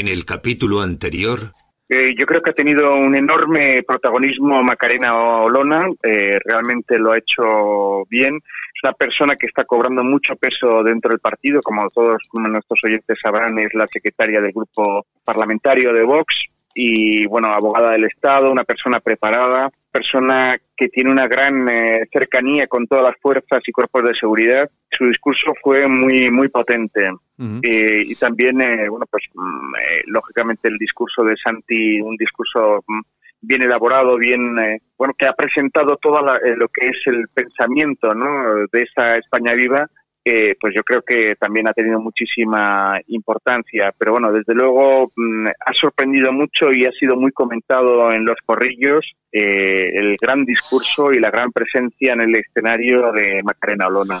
En el capítulo anterior... Eh, yo creo que ha tenido un enorme protagonismo Macarena Olona, eh, realmente lo ha hecho bien. Es una persona que está cobrando mucho peso dentro del partido, como todos nuestros oyentes sabrán, es la secretaria del grupo parlamentario de Vox y, bueno, abogada del Estado, una persona preparada, persona que tiene una gran eh, cercanía con todas las fuerzas y cuerpos de seguridad. Su discurso fue muy muy potente eh, y también eh, bueno pues mm, lógicamente el discurso de Santi un discurso mm, bien elaborado, bien bueno que ha presentado todo lo que es el pensamiento ¿no? de esa España viva que pues yo creo que también ha tenido muchísima importancia. Pero bueno, desde luego mm, ha sorprendido mucho y ha sido muy comentado en los corrillos eh, el gran discurso y la gran presencia en el escenario de Macarena Olona.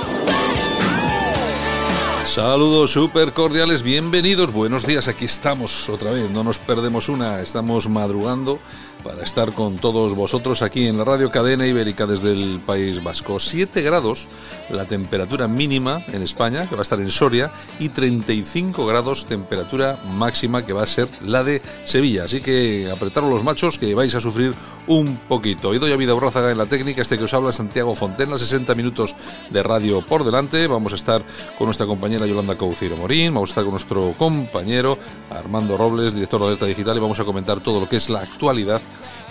Saludos súper cordiales, bienvenidos, buenos días, aquí estamos otra vez, no nos perdemos una, estamos madrugando para estar con todos vosotros aquí en la radio cadena ibérica desde el País Vasco. 7 grados la temperatura mínima en España, que va a estar en Soria, y 35 grados temperatura máxima, que va a ser la de Sevilla. Así que apretaros los machos, que vais a sufrir un poquito. Y doy a vida Urrázaga en la técnica, este que os habla Santiago Fontenla, 60 minutos de radio por delante. Vamos a estar con nuestra compañera Yolanda Cauciro Morín, vamos a estar con nuestro compañero Armando Robles, director de Alerta Digital, y vamos a comentar todo lo que es la actualidad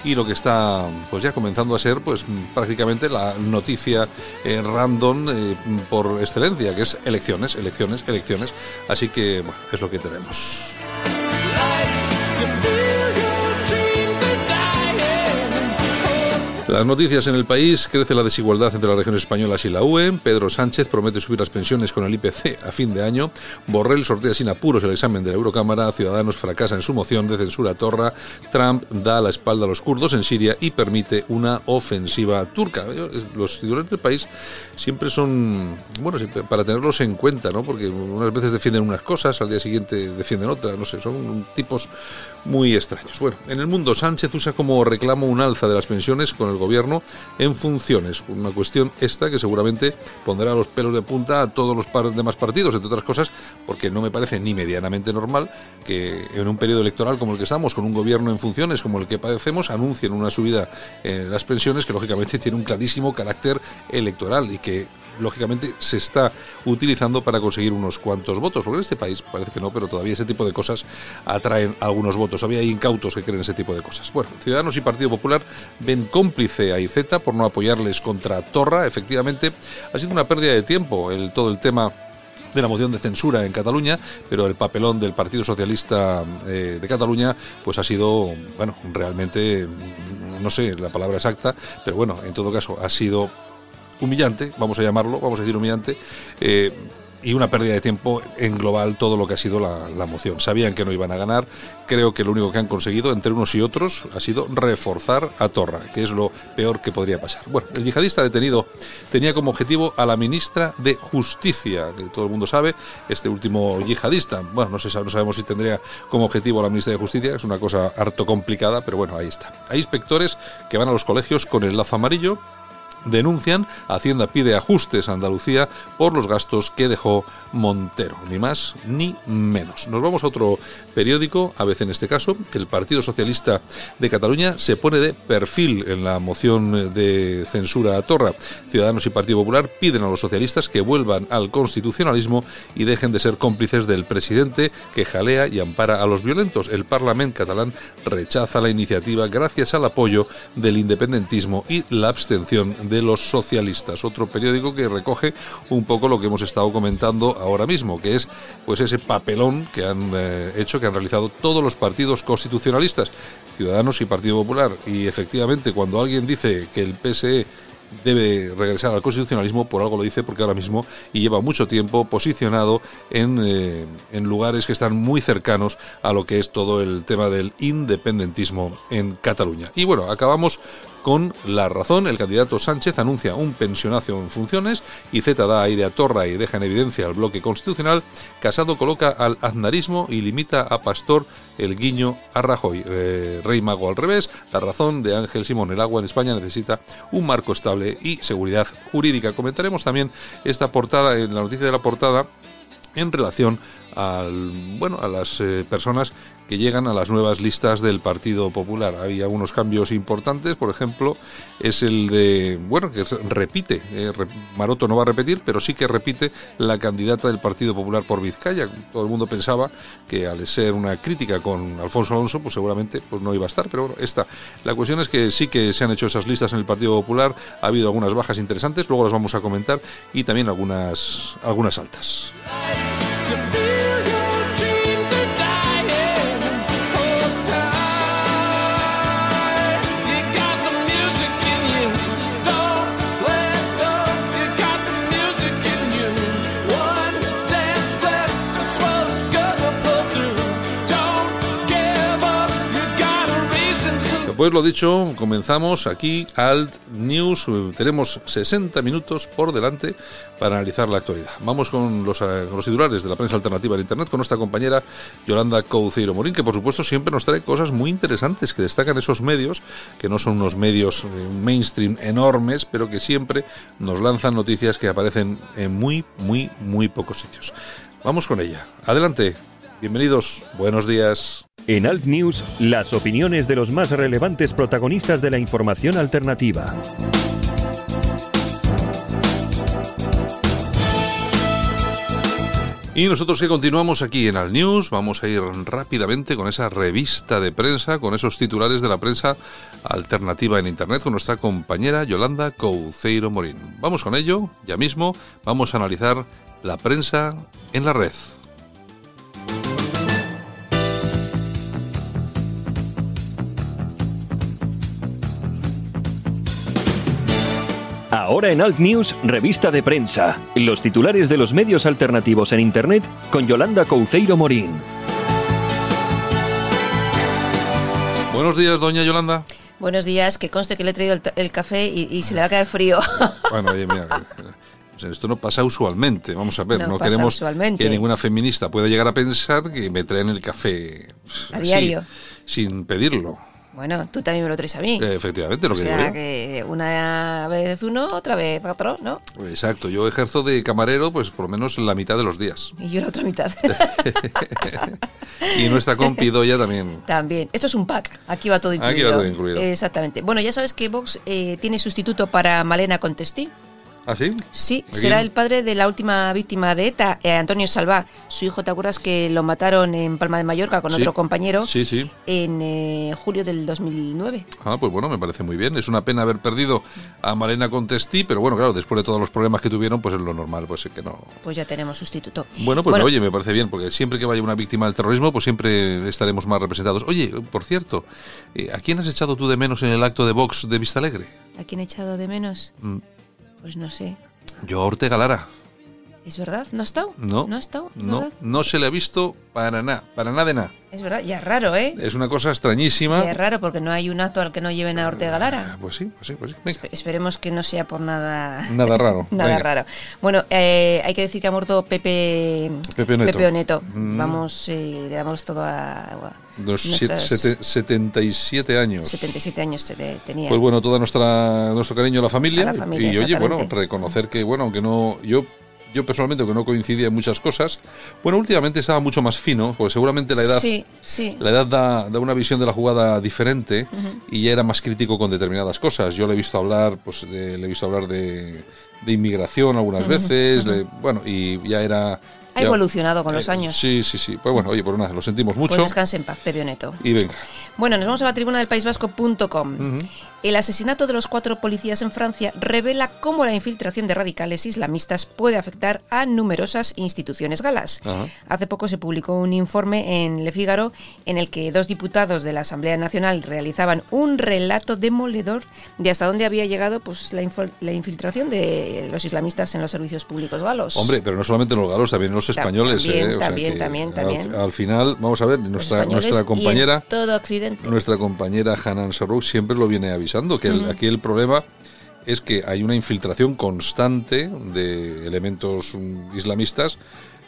y lo que está pues ya comenzando a ser pues prácticamente la noticia eh, random eh, por excelencia, que es elecciones, elecciones, elecciones. Así que bueno, es lo que tenemos. Las noticias en el país, crece la desigualdad entre las regiones españolas y la UE, Pedro Sánchez promete subir las pensiones con el IPC a fin de año, Borrell sortea sin apuros el examen de la Eurocámara, Ciudadanos fracasa en su moción de censura a Torra, Trump da la espalda a los kurdos en Siria y permite una ofensiva turca. Los titulares del país siempre son, bueno, para tenerlos en cuenta, ¿no? Porque unas veces defienden unas cosas, al día siguiente defienden otras, no sé, son tipos muy extraños. Bueno, en el mundo Sánchez usa como reclamo un alza de las pensiones con el gobierno en funciones, una cuestión esta que seguramente pondrá los pelos de punta a todos los demás partidos, entre otras cosas, porque no me parece ni medianamente normal que en un periodo electoral como el que estamos, con un gobierno en funciones como el que padecemos, anuncien una subida en las pensiones que lógicamente tiene un clarísimo carácter electoral y que lógicamente se está utilizando para conseguir unos cuantos votos, porque en este país parece que no, pero todavía ese tipo de cosas atraen algunos votos. Había incautos que creen ese tipo de cosas. Bueno, Ciudadanos y Partido Popular ven cómplice a IZ por no apoyarles contra Torra. Efectivamente, ha sido una pérdida de tiempo el, todo el tema de la moción de censura en Cataluña, pero el papelón del Partido Socialista eh, de Cataluña pues ha sido, bueno, realmente, no sé la palabra exacta, pero bueno, en todo caso ha sido humillante, vamos a llamarlo, vamos a decir humillante, eh, y una pérdida de tiempo en global todo lo que ha sido la, moción. Sabían que no iban a ganar, creo que lo único que han conseguido entre unos y otros ha sido reforzar a Torra, que es lo peor que podría pasar. Bueno, el yihadista detenido tenía como objetivo a la ministra de Justicia, que todo el mundo sabe, este último yihadista, bueno, no, sé, no sabemos si tendría como objetivo a la ministra de Justicia, es una cosa harto complicada, pero bueno, ahí está. Hay inspectores que van a los colegios con el lazo amarillo, denuncian, Hacienda pide ajustes a Andalucía por los gastos que dejó Montero, ni más ni menos. Nos vamos a otro periódico, a veces en este caso, el Partido Socialista de Cataluña se pone de perfil en la moción de censura a Torra. Ciudadanos y Partido Popular piden a los socialistas que vuelvan al constitucionalismo y dejen de ser cómplices del presidente que jalea y ampara a los violentos. El Parlamento catalán rechaza la iniciativa gracias al apoyo del independentismo y la abstención de los socialistas. Otro periódico que recoge un poco lo que hemos estado comentando ahora mismo, que es pues ese papelón que han eh, hecho, que han realizado todos los partidos constitucionalistas, Ciudadanos y Partido Popular. Y efectivamente, cuando alguien dice que el PSE debe regresar al constitucionalismo, por algo lo dice, porque ahora mismo y lleva mucho tiempo posicionado en, eh, en lugares que están muy cercanos a lo que es todo el tema del independentismo en Cataluña. Y bueno, acabamos con la razón. El candidato Sánchez anuncia un pensionazo en funciones y Z da aire a Torra y deja en evidencia al bloque constitucional. Casado coloca al aznarismo y limita a Pastor el guiño a Rajoy. Eh, Rey Mago al revés. La razón de Ángel Simón. El agua en España necesita un marco estable y seguridad jurídica. Comentaremos también esta portada, en la noticia de la portada, en relación al, bueno, a las eh, personas que llegan a las nuevas listas del Partido Popular. Hay algunos cambios importantes, por ejemplo, es el de, bueno, que repite, eh, Maroto no va a repetir, pero sí que repite la candidata del Partido Popular por Vizcaya. Todo el mundo pensaba que al ser una crítica con Alfonso Alonso, pues seguramente pues no iba a estar, pero bueno, esta. La cuestión es que sí que se han hecho esas listas en el Partido Popular, ha habido algunas bajas interesantes, luego las vamos a comentar, y también algunas, algunas altas. Pues lo dicho, comenzamos aquí Alt News. Tenemos 60 minutos por delante para analizar la actualidad. Vamos con los, eh, los titulares de la prensa alternativa en Internet con nuestra compañera Yolanda Couceiro Morín, que por supuesto siempre nos trae cosas muy interesantes que destacan esos medios, que no son unos medios eh, mainstream enormes, pero que siempre nos lanzan noticias que aparecen en muy, muy, muy pocos sitios. Vamos con ella. Adelante. Bienvenidos. Buenos días. En Alt News, las opiniones de los más relevantes protagonistas de la información alternativa. Y nosotros que continuamos aquí en Al News, vamos a ir rápidamente con esa revista de prensa, con esos titulares de la prensa alternativa en Internet, con nuestra compañera Yolanda Couceiro Morín. Vamos con ello, ya mismo, vamos a analizar la prensa en la red. Ahora en Alt News, revista de prensa. Los titulares de los medios alternativos en Internet con Yolanda Couceiro Morín. Buenos días, doña Yolanda. Buenos días, que conste que le he traído el, café y, se le va a quedar frío. Bueno, oye, mira, esto no pasa usualmente. Vamos a ver, no, queremos que ninguna feminista pueda llegar a pensar que me traen el café a diario sin pedirlo. Bueno, tú también me lo traes a mí. efectivamente, lo o que sea, que una vez uno, otra vez otro, ¿no? Exacto, yo ejerzo de camarero pues por lo menos la mitad de los días. Y yo la otra mitad. y nuestra compi ya también. También. Esto es un pack, aquí va todo incluido. Aquí va todo incluido. Exactamente. Bueno, ya sabes que Vox eh, tiene sustituto para Malena Contestí. ¿Ah, sí? Sí, será el padre de la última víctima de ETA, eh, Antonio Salvá. Su hijo, ¿te acuerdas que lo mataron en Palma de Mallorca con otro compañero? Sí, sí. En eh, julio del 2009. Ah, pues bueno, me parece muy bien. Es una pena haber perdido a Malena Contestí, pero bueno, claro, después de todos los problemas que tuvieron, pues es lo normal, pues es que no. Pues ya tenemos sustituto. Bueno, pues oye, me parece bien, porque siempre que vaya una víctima del terrorismo, pues siempre estaremos más representados. Oye, por cierto, eh, ¿a quién has echado tú de menos en el acto de Vox de Vista Alegre? ¿A quién he echado de menos? Mm. Pues no sé. Yo a Ortega Lara. ¿Es verdad? ¿No ha estado? No. ¿No ha estado? No, no se le ha visto para nada, para nada de nada. Es verdad, ya es raro, ¿eh? Es una cosa extrañísima. Ya es raro porque no hay un acto al que no lleven a Ortega Lara. Ah, pues sí, pues sí, pues sí. esperemos que no sea por nada... Nada raro. nada raro. Bueno, eh, hay que decir que ha muerto Pepe... Pepe Neto. Pepe Oneto. Mm. Vamos, eh, le damos todo a... Dos, 77 años. 77 años tenía. Pues bueno, todo nuestra, nuestro cariño a la familia. A la familia y oye, bueno, reconocer que, bueno, aunque no... Yo yo personalmente que no coincidía en muchas cosas. Bueno, últimamente estaba mucho más fino, porque seguramente la edad, La edad da, una visión de la jugada diferente y ya era más crítico con determinadas cosas. Yo le he visto hablar, pues le he visto hablar de, inmigración algunas veces, bueno, y ya era ha evolucionado con los eh, años. Sí, sí, sí. Pues bueno, oye, por nada, lo sentimos mucho. Pues descanse en paz, Pepe Neto. Y venga. Bueno, nos vamos a la tribuna del País Vasco.com. El asesinato de los cuatro policías en Francia revela cómo la infiltración de radicales islamistas puede afectar a numerosas instituciones galas. Ajá. Hace poco se publicó un informe en Le Figaro en el que dos diputados de la Asamblea Nacional realizaban un relato demoledor de hasta dónde había llegado pues, la, la infiltración de los islamistas en los servicios públicos galos. Hombre, pero no solamente los galos, también los españoles. también, ¿eh? O sea también, también, al- final, vamos a ver, nuestra, en compañera, todo Occidente. nuestra compañera Hanan Sarrouk siempre lo viene avisando, que el- aquí el problema es que hay una infiltración constante de elementos mm, islamistas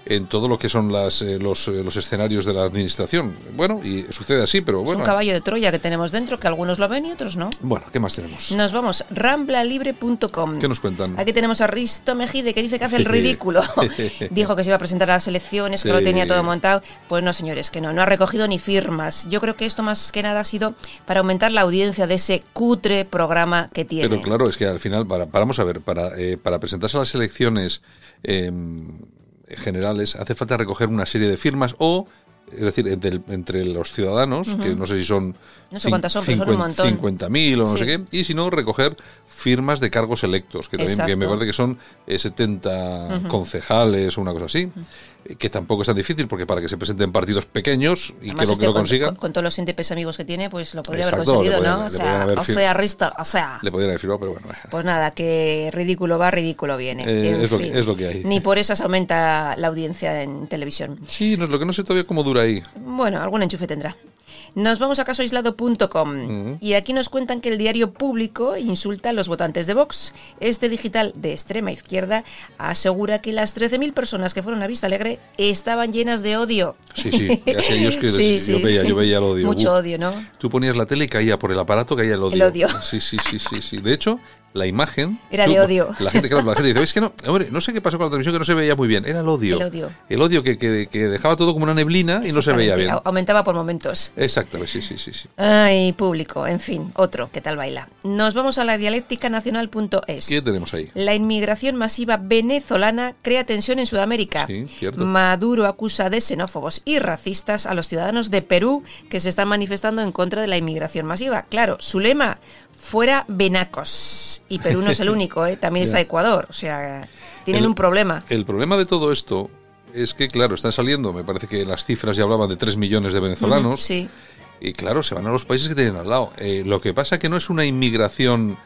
en todo lo que son las, eh, los, eh, los escenarios de la administración. Bueno, y sucede así, pero es bueno. un caballo de Troya que tenemos dentro, que algunos lo ven y otros no. Bueno, ¿qué más tenemos? Nos vamos, ramblalibre.com. ¿Qué nos cuentan? Aquí tenemos a Risto Mejide que dice que hace el ridículo. Dijo que se iba a presentar a las elecciones, que lo tenía todo montado. Pues no, señores, que no, no ha recogido ni firmas. Yo creo que esto más que nada ha sido para aumentar la audiencia de ese cutre programa que tiene. Pero claro, es que al final, para, para- vamos a ver, para, eh, para presentarse a las elecciones eh, generales hace falta recoger una serie de firmas o, es decir, entre, entre los ciudadanos, que no sé si son No sé cuántas son, pero son un montón. 50.000 o no Sí. sé qué, y si no, recoger firmas de cargos electos, que, también, que me parece que son eh, 70 concejales o una cosa así, eh, que tampoco es tan difícil, porque para que se presenten partidos pequeños y Además, que lo, este que lo con, consigan, con- con todos los índices amigos que tiene, pues lo podría haber conseguido, ¿no? O sea, o sea, Risto, o sea. le podrían haber firmado, pero bueno. Pues nada, que ridículo va, ridículo viene. Eh, es lo que- fin. es lo que hay. Ni por eso se aumenta la audiencia en televisión. Sí, no, lo que no sé todavía cómo dura ahí. Bueno, algún enchufe tendrá. Nos vamos a casoaislado.com y aquí nos cuentan que el diario público insulta a los votantes de Vox. Este digital de extrema izquierda asegura que las 13.000 personas que fueron a Vista Alegre estaban llenas de odio. Sí, sí, que Sí, yo sí. veía, yo veía el odio. Mucho Uf. odio, ¿no? Tú ponías la tele y caía por el aparato, caía el odio. El odio. Sí, sí, sí, sí, sí. De hecho, la imagen... Era de odio. La gente, claro, la gente dice, es que no, hombre, no sé qué pasó con la televisión que no se veía muy bien. Era el odio. El odio. El odio que, que- que dejaba todo como una neblina y no se veía bien. au- Aumentaba por momentos. Exacto, sí, sí, sí, sí. Ay, público, en fin, otro, ¿qué tal baila? Nos vamos a la dialéctica nacional.es. ¿Qué tenemos ahí? La inmigración masiva venezolana crea tensión en Sudamérica. Sí, cierto. Maduro acusa de xenófobos y racistas a los ciudadanos de Perú que se están manifestando en contra de la inmigración masiva. Claro, su lema, fuera venacos. Y Perú no es el único, ¿eh? también está. Ecuador. O sea, tienen El- un problema. El problema de todo esto es que, claro, están saliendo, me parece que las cifras ya hablaban de 3 millones de venezolanos. Sí. Y claro, se van a los países que tienen al lado. Eh, lo que pasa que no es una inmigración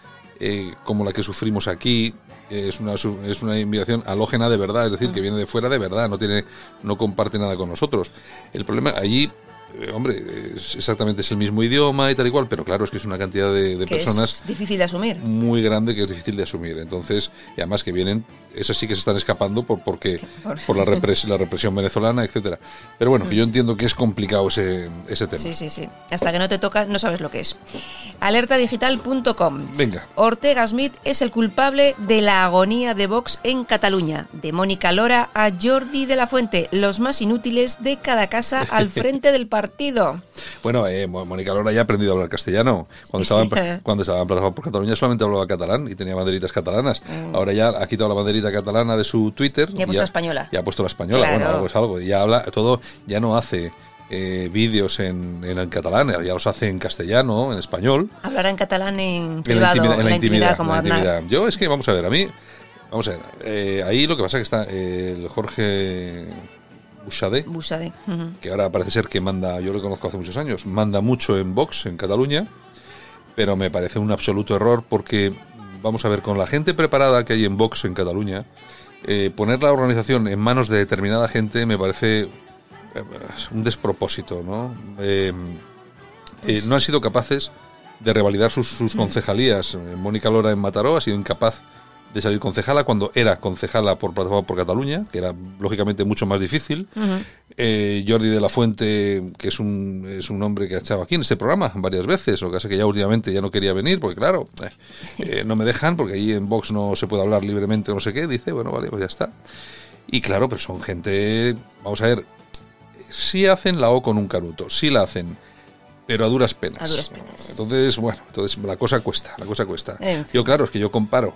eh, como la que sufrimos aquí, eh, es una, es una inmigración alógena de verdad, es decir, que viene de fuera de verdad, no tiene, no comparte nada con nosotros. El problema allí, eh, hombre, es exactamente es el mismo idioma y tal y cual, pero claro, es que es una cantidad de, de Que personas es difícil de asumir. muy grande que es difícil de asumir. Entonces, y además que vienen, esas sí que se están escapando por porque Por- por la, repres- la represión venezolana, etcétera. Pero bueno, que yo entiendo que es complicado ese, ese tema. Sí, sí, sí. Hasta que no te toca, no sabes lo que es. Alertadigital.com. Venga. Ortega Smith es el culpable de la agonía de Vox en Cataluña. De Mónica Lora a Jordi de la Fuente, los más inútiles de cada casa al frente del partido. Bueno, eh, Mónica Lora ya ha aprendido a hablar castellano. Cuando estaba en, cuando estaba en Plataforma por Cataluña solamente hablaba catalán y tenía banderitas catalanas. Ahora ya ha quitado la banderita catalana de su Twitter. Mm. Y ha puesto la española. Ya ha puesto la española. Claro. Bueno, algo es algo. Y ya habla todo, ya no hace eh, vídeos en, en el catalán, ya los hace en castellano, en español. Hablará en catalán en En la privado, intimidad, en la intimidad, como la intimidad. Yo es que, vamos a ver, a mí, vamos a ver, eh, ahí lo que pasa es que está eh, el Jorge Ujú. que ahora parece ser que manda, yo lo conozco hace muchos años, manda mucho en Vox, en Cataluña, pero me parece un absoluto error porque, vamos a ver, con la gente preparada que hay en Vox en Cataluña, eh, poner la organización en manos de determinada gente me parece eh, un despropósito, ¿no? Eh, eh, no han sido capaces de revalidar sus, sus concejalías. Mónica Lora en Mataró ha sido incapaz de salir concejala cuando era concejala por Plataforma por Cataluña, que era lógicamente mucho más difícil. Eh, Jordi de la Fuente, que es un, es un hombre que ha estado aquí en este programa varias veces, lo que que ya últimamente ya no quería venir, porque claro, eh, eh, no me dejan, porque ahí en Vox no se puede hablar libremente, no sé qué, dice, bueno, vale, pues ya está. Y claro, pero son gente, vamos a ver, sí hacen la O con un canuto, sí la hacen, pero a duras penas. A duras penas. Entonces, bueno, entonces la cosa cuesta, la cosa cuesta. En fin. Yo, claro, es que yo comparo,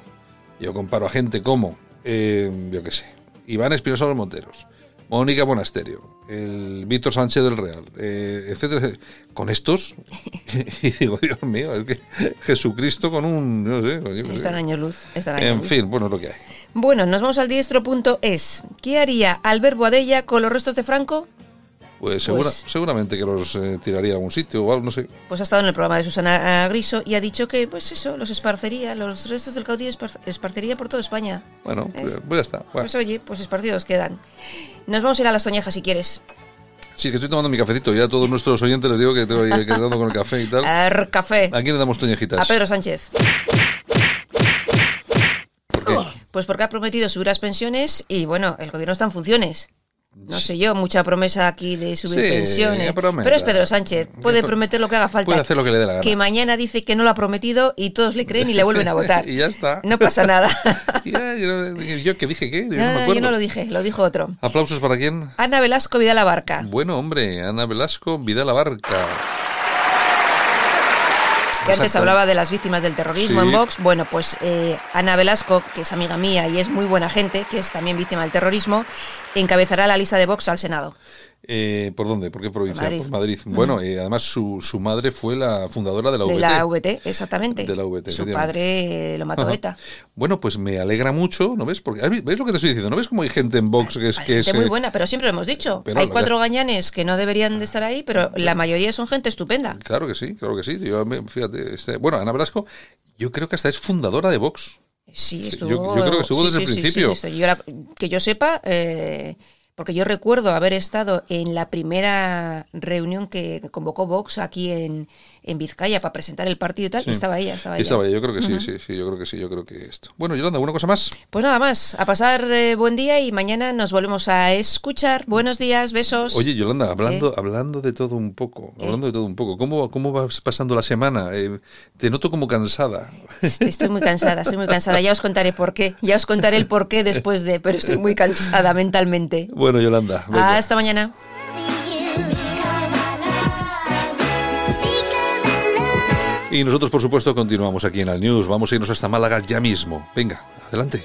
yo comparo a gente como, eh, yo qué sé, Iván Espinosa los Monteros, Mónica Monasterio, el Víctor Sánchez del Real, eh, etcétera, etcétera. Con estos, y digo, Dios mío, es que Jesucristo con un. No sé, yo qué sé. Están años luz. Están años En luz. fin, bueno, es lo que hay. Bueno, nos vamos al diestro.es. ¿Qué haría Albert Boadella con los restos de Franco? Pues, segura- Pues- seguramente que los eh, tiraría a algún sitio o algo, no sé. Pues ha estado en el programa de Susana Griso y ha dicho que, pues eso, los esparcería, los restos del caudillo espar- esparcería por toda España. Bueno, Es- pues, pues ya está. Bueno. Pues oye, pues esparcidos quedan. Nos vamos a ir a las Toñejas si quieres. Sí, que estoy tomando mi cafecito. Ya a todos nuestros oyentes les digo que tengo que ir dando con el café y tal. Ar, café. ¿A quién le damos toñejitas? A Pedro Sánchez. ¿Por qué? Pues porque ha prometido subir las pensiones y bueno, el gobierno está en funciones. No sé yo, mucha promesa aquí de subir Sí, pensiones. Pero es Pedro Sánchez, puede prometer lo que haga falta. Puede hacer lo que le dé la gana. Que mañana dice que no lo ha prometido y todos le creen y le vuelven a votar. Y ya está. No pasa nada. Ya, yo, yo que dije que, yo no me acuerdo. yo no lo dije, lo dijo otro. ¿Aplausos para quién? Ana Velasco Vidal Abarca. Bueno, hombre, Ana Velasco, Vidal Abarca. que antes hablaba de las víctimas del terrorismo Sí. en Vox. Bueno, pues eh, Ana Velasco, que es amiga mía y es muy buena gente, que es también víctima del terrorismo, encabezará la lista de Vox al Senado. Eh, ¿Por dónde? ¿Por qué provincia? Madrid. Por Madrid. Bueno, eh, además su, su madre fue la fundadora de la De VT. la VT, exactamente. De la VT, Su padre lo mató Ajá. ETA. Bueno, pues me alegra mucho, ¿no ves? Porque ¿ves lo que te estoy diciendo? ¿No ves cómo hay gente en Vox que es Hay que gente es muy eh, buena, pero siempre lo hemos dicho. Hay cuatro gañanes que no deberían de estar ahí, pero la mayoría son gente estupenda. Claro que sí, claro que sí. Yo, me- fíjate, este- bueno, Ana Velasco, yo creo que hasta es fundadora de Vox. Sí, estuvo. yo- yo creo que estuvo sí, desde sí, el sí, principio. yo la- que yo sepa, eh, porque yo recuerdo haber estado en la primera reunión que convocó Vox aquí en, en Vizcaya para presentar el partido y tal, y estaba ella, estaba ella. estaba ella, yo creo que sí, sí, sí, yo creo que sí, yo creo que esto. Bueno, Yolanda, ¿alguna cosa más? Pues nada más, a pasar eh, buen día y mañana nos volvemos a escuchar. Buenos días, besos. Oye, Yolanda, hablando, hablando de todo un poco, hablando de todo un poco, ¿cómo, cómo vas pasando la semana? Eh, te noto como cansada. Estoy muy cansada, estoy muy cansada. Ya os contaré por qué. Ya os contaré el por qué después de, pero estoy muy cansada mentalmente. Bueno, Yolanda, venga. Hasta mañana. Y nosotros, por supuesto, continuamos aquí en Al News. Vamos a irnos hasta Málaga ya mismo. Venga, adelante.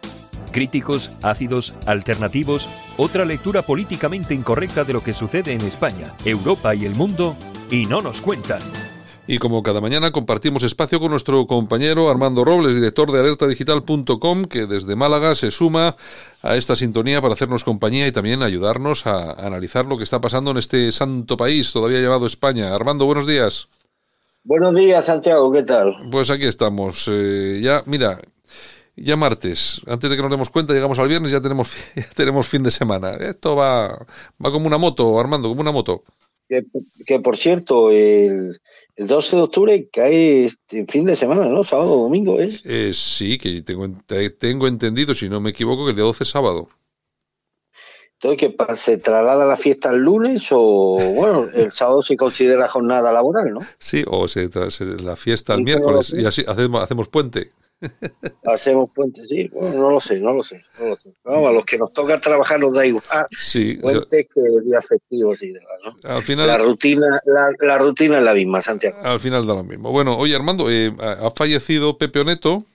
Críticos, ácidos, alternativos, otra lectura políticamente incorrecta de lo que sucede en España, Europa y el mundo, y no nos cuentan. Y como cada mañana compartimos espacio con nuestro compañero Armando Robles, director de alertadigital.com, que desde Málaga se suma a esta sintonía para hacernos compañía y también ayudarnos a analizar lo que está pasando en este santo país todavía llamado España. Armando, buenos días. Buenos días, Santiago, ¿qué tal? Pues aquí estamos. eh, ya, mira, ya martes, antes de que nos demos cuenta, llegamos al viernes, ya tenemos, ya tenemos fin de semana. Esto va, va como una moto, Armando, como una moto. Que, que, por cierto, el, el 12 de octubre cae este fin de semana, ¿no? Sábado, domingo, ¿es? Eh, sí, que tengo, tengo entendido, si no me equivoco, que el día 12 es sábado. Entonces, ¿qué pasa? ¿Se traslada la fiesta el lunes o, bueno, el sábado se considera jornada laboral, ¿no? Sí, o se, la fiesta el miércoles y así hacemos, hacemos puente. Hacemos puente, sí. Bueno, no lo sé, no lo sé, no lo sé. Vamos, a los que nos toca trabajar nos da igual. Sí, o sea, Puentes que días festivos y demás, ¿no? al La final, rutina, la, la rutina es la misma, Santiago. al final da lo mismo. Bueno, oye Armando, eh, ha fallecido Pepe Oneto,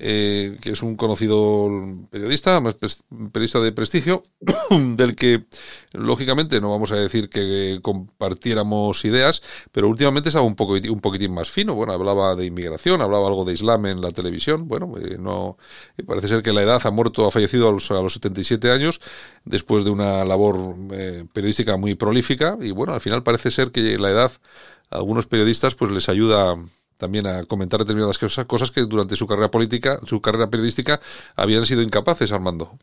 eh, que es un conocido periodista, periodista de prestigio, del que lógicamente no vamos a decir que compartiéramos ideas, pero últimamente estaba un, poco, un poquitín más fino. Bueno, hablaba de inmigración, hablaba algo de Islam en la televisión. Bueno, eh, no eh, parece ser que la edad ha muerto, ha fallecido a los, a los 77 años después de una labor eh, periodística muy prolífica y bueno, al final parece ser que la edad a algunos periodistas pues les ayuda también a comentar determinadas cosas, cosas que durante su carrera política, su carrera periodística, habían sido incapaces, Armando.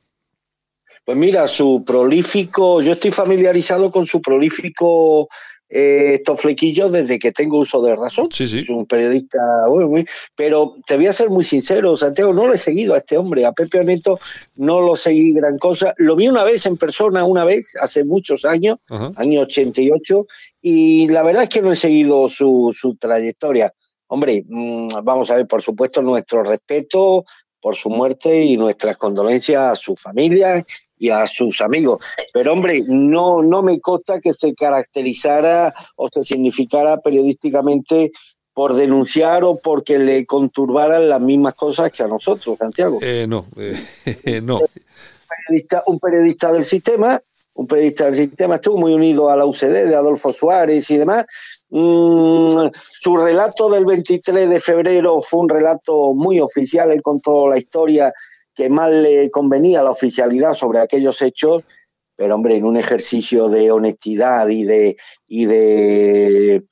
Pues mira, su prolífico, yo estoy familiarizado con su prolífico eh, estos flequillos desde que tengo uso de razón. Sí, sí. Es un periodista, bueno, muy, pero te voy a ser muy sincero, Santiago, no lo he seguido a este hombre, a Pepe Oneto no lo seguí gran cosa. Lo vi una vez en persona, una vez, hace muchos años, Ajá. año 88, y la verdad es que no he seguido su, su trayectoria. Hombre, mm, vamos a ver, por supuesto, nuestro respeto por su muerte y nuestras condolencias a su familia y a sus amigos. Pero hombre, no, no me consta que se caracterizara o se significara periodísticamente por denunciar o porque le conturbaran las mismas cosas que a nosotros, Santiago. Eh, no, eh, no. periodista, un periodista del sistema, un periodista del sistema, estuvo muy unido a la UCD de Adolfo Suárez y demás. Mm, su relato del 23 de febrero fue un relato muy oficial, él contó la historia que más le convenía la oficialidad sobre aquellos hechos, pero hombre, en un ejercicio de honestidad y de, y de,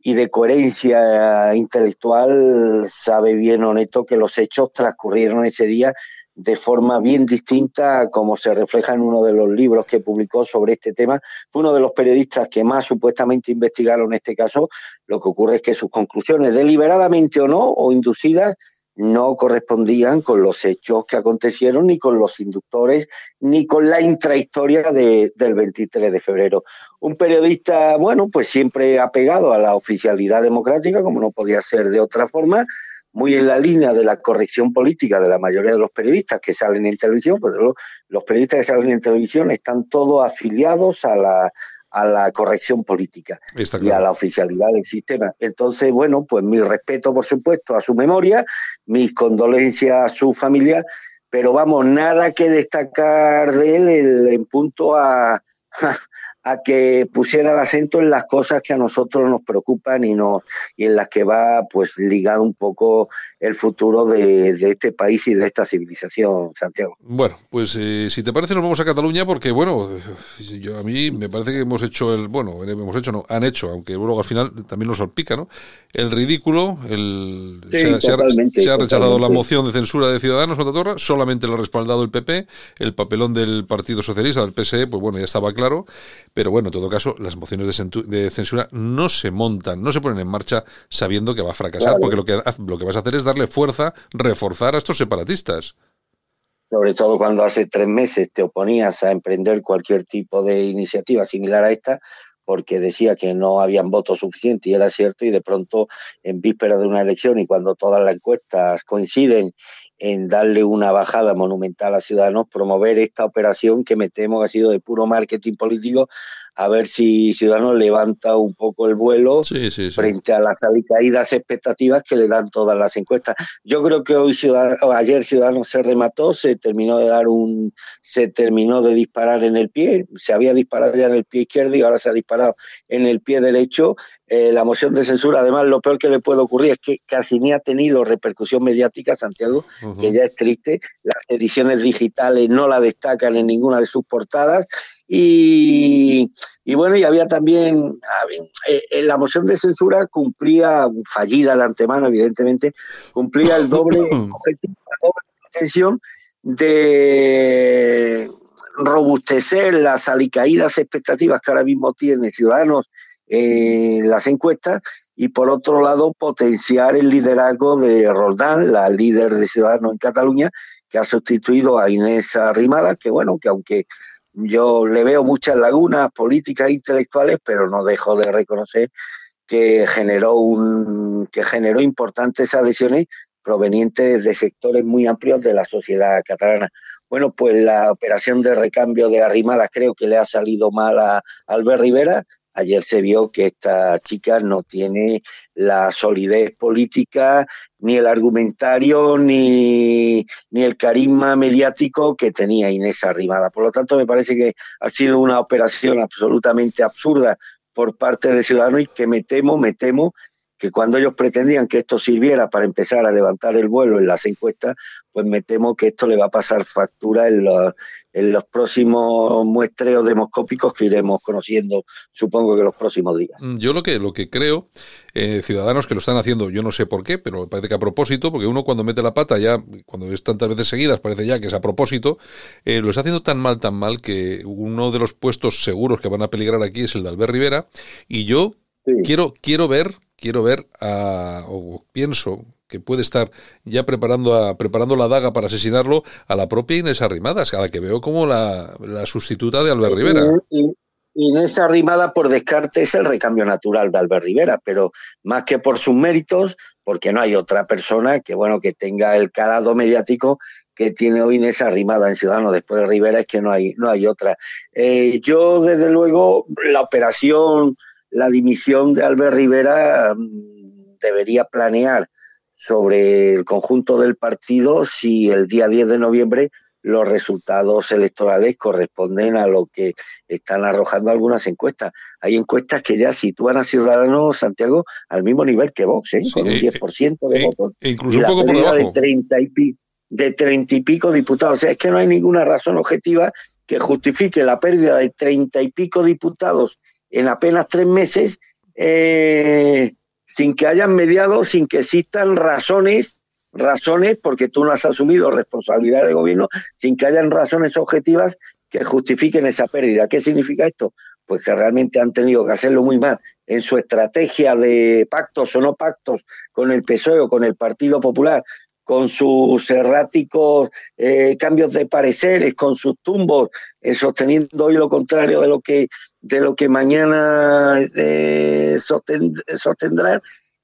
y de coherencia intelectual, sabe bien honesto que los hechos transcurrieron ese día de forma bien distinta como se refleja en uno de los libros que publicó sobre este tema. Fue uno de los periodistas que más supuestamente investigaron este caso. Lo que ocurre es que sus conclusiones, deliberadamente o no, o inducidas, no correspondían con los hechos que acontecieron, ni con los inductores, ni con la intrahistoria de, del 23 de febrero. Un periodista, bueno, pues siempre apegado a la oficialidad democrática, como no podía ser de otra forma, muy en la línea de la corrección política de la mayoría de los periodistas que salen en televisión, pero los periodistas que salen en televisión están todos afiliados a la, a la corrección política y a la oficialidad del sistema. Entonces, bueno, pues mi respeto, por supuesto, a su memoria, mis condolencias a su familia, pero vamos, nada que destacar de él en punto a, a que pusiera el acento en las cosas que a nosotros nos preocupan y, nos, y en las que va pues ligado un poco el futuro de, de este país y de esta civilización, Santiago. Bueno, pues eh, si te parece nos vamos a Cataluña porque, bueno, yo a mí me parece que hemos hecho el, bueno, hemos hecho, no, han hecho, aunque luego al final también nos salpica, ¿no? El ridículo, el, Sí, se, ha- se ha, totalmente, se ha rechazado la moción de censura de Ciudadanos, Santa Torra, solamente lo ha respaldado el PP, el papelón del Partido Socialista, del PSE, pues bueno, ya estaba claro, pero bueno, en todo caso, las mociones de, censura no se montan, no se ponen en marcha sabiendo que va a fracasar, Claro. porque lo que, lo que vas a hacer es darle fuerza, reforzar a estos separatistas. sobre todo cuando hace tres meses te oponías a emprender cualquier tipo de iniciativa similar a esta, porque decía que no habían votos suficientes y era cierto, y de pronto en vísperas de una elección y cuando todas las encuestas coinciden en darle una bajada monumental a Ciudadanos, promover esta operación que me temo que ha sido de puro marketing político, a ver si Ciudadanos levanta un poco el vuelo Sí, sí, sí. frente a las alicaídas expectativas que le dan todas las encuestas. Yo creo que hoy Ciudadanos, o ayer Ciudadanos se remató, se terminó de dar un, se terminó de disparar en el pie, se había disparado ya en el pie izquierdo y ahora se ha disparado en el pie derecho. Eh, la moción de censura, además, lo peor que le puede ocurrir es que casi ni ha tenido repercusión mediática, Santiago, que ya es triste. Las ediciones digitales no la destacan en ninguna de sus portadas. Y, y bueno, y había también, eh, eh, la moción de censura cumplía, fallida de antemano, evidentemente, cumplía el doble objetivo, la doble intención de robustecer las alicaídas expectativas que ahora mismo tiene Ciudadanos en las encuestas y por otro lado potenciar el liderazgo de Roldán, la líder de Ciudadanos en Cataluña, que ha sustituido a Inés Arrimada, que bueno, que aunque yo le veo muchas lagunas políticas e intelectuales, pero no dejo de reconocer que generó un que generó importantes adhesiones provenientes de sectores muy amplios de la sociedad catalana. Bueno, pues la operación de recambio de Arrimadas creo que le ha salido mal a Albert Rivera. Ayer se vio que esta chica no tiene la solidez política, ni el argumentario, ni, ni el carisma mediático que tenía Inés Arrimada. Por lo tanto, me parece que ha sido una operación absolutamente absurda por parte de Ciudadanos y que me temo, me temo que cuando ellos pretendían que esto sirviera para empezar a levantar el vuelo en las encuestas, pues me temo que esto le va a pasar factura en los, en los próximos muestreos demoscópicos que iremos conociendo, supongo que los próximos días. Mm, yo lo que, lo que creo, eh, ciudadanos que lo están haciendo, yo no sé por qué, pero me parece que a propósito, porque uno cuando mete la pata ya, cuando es tantas veces seguidas, parece ya que es a propósito, eh, lo está haciendo tan mal, tan mal, que uno de los puestos seguros que van a peligrar aquí es el de Albert Rivera, y yo quiero, quiero ver, quiero ver, a, o pienso, que puede estar ya preparando, a, preparando la daga para asesinarlo a la propia Inés Arrimadas, a la que veo como la, sustituta de Albert Rivera. Inés Arrimada, por descarte, es el recambio natural de Albert Rivera, pero más que por sus méritos, porque no hay otra persona que, bueno, que tenga el calado mediático que tiene hoy Inés Arrimada en Ciudadanos después de Rivera, es que no hay, no hay otra. Eh, yo, desde luego, la operación, la dimisión de Albert Rivera mm, debería planear sobre el conjunto del partido si el día 10 de noviembre los resultados electorales corresponden a lo que están arrojando algunas encuestas. Hay encuestas que ya sitúan a Ciudadanos Santiago al mismo nivel que Vox, ¿eh? con un 10% de votos. incluso un poco por debajo. De 30 y, de 30 y pico diputados. O sea, es que no hay ninguna razón objetiva que justifique la pérdida de 30 y pico diputados en apenas tres meses eh, sin que hayan mediado, sin que existan razones, razones, porque tú no has asumido responsabilidad de gobierno, sin que hayan razones objetivas que justifiquen esa pérdida. ¿Qué significa esto? Pues que realmente han tenido que hacerlo muy mal en su estrategia de pactos o no pactos con el PSOE o con el Partido Popular, con sus erráticos eh, cambios de pareceres, con sus tumbos, eh, sosteniendo hoy lo contrario de lo que de lo que mañana eh, sostendrán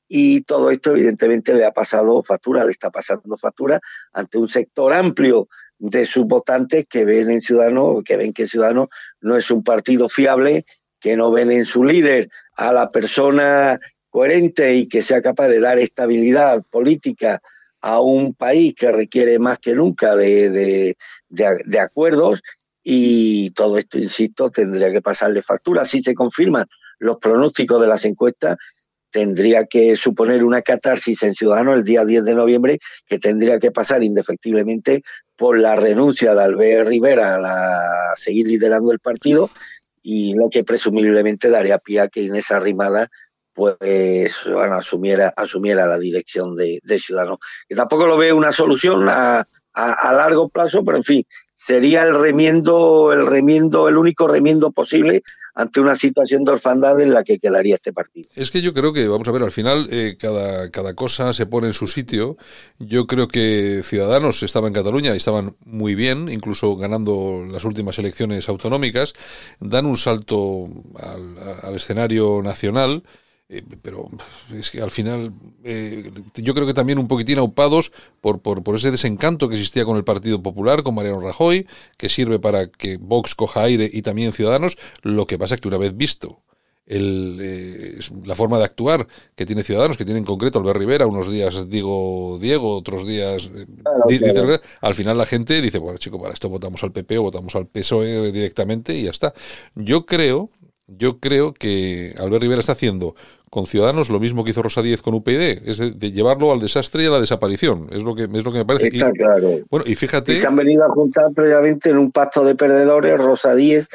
y todo esto evidentemente le ha pasado factura, le está pasando factura ante un sector amplio de sus votantes que ven en Ciudadanos, que ven que Ciudadanos no es un partido fiable, que no ven en su líder a la persona coherente y que sea capaz de dar estabilidad política a un país que requiere más que nunca de, de, de acuerdos y todo esto, insisto, tendría que pasarle factura. Si se confirman los pronósticos de las encuestas, tendría que suponer una catarsis en Ciudadanos el día 10 de noviembre, que tendría que pasar indefectiblemente por la renuncia de Albert Rivera a, seguir liderando el partido y lo que presumiblemente daría pie a que Inés Arrimada pues asumiera, asumiera la dirección de, Ciudadanos. Que tampoco lo veo una solución a, a, largo plazo, pero en fin, sería el remiendo, el remiendo, el único remiendo posible ante una situación de orfandad en la que quedaría este partido. Es que yo creo que, vamos a ver, al final eh, cada, cada cosa se pone en su sitio. Yo creo que Ciudadanos estaba en Cataluña y estaban muy bien, incluso ganando las últimas elecciones autonómicas. Dan un salto al, al escenario nacional eh, pero es que al final eh, yo creo que también un poquitín aupados por, por, por, ese desencanto que existía con el Partido Popular, con Mariano Rajoy, que sirve para que Vox coja aire y también Ciudadanos. Lo que pasa es que una vez visto el, eh, la forma de actuar que tiene Ciudadanos, que tiene en concreto Albert Rivera, unos días digo Diego, otros días al final la gente dice, bueno chico, para esto votamos al PP o votamos al PSOE directamente y ya está. Yo creo, yo creo que Albert Rivera está haciendo con Ciudadanos lo mismo que hizo Rosa Díez con UPyD, es de, llevarlo al desastre y a la desaparición. Es lo que, es lo que me parece. Está claro. Bueno, y fíjate. se han venido a juntar previamente en un pacto de perdedores, Rosa Díez,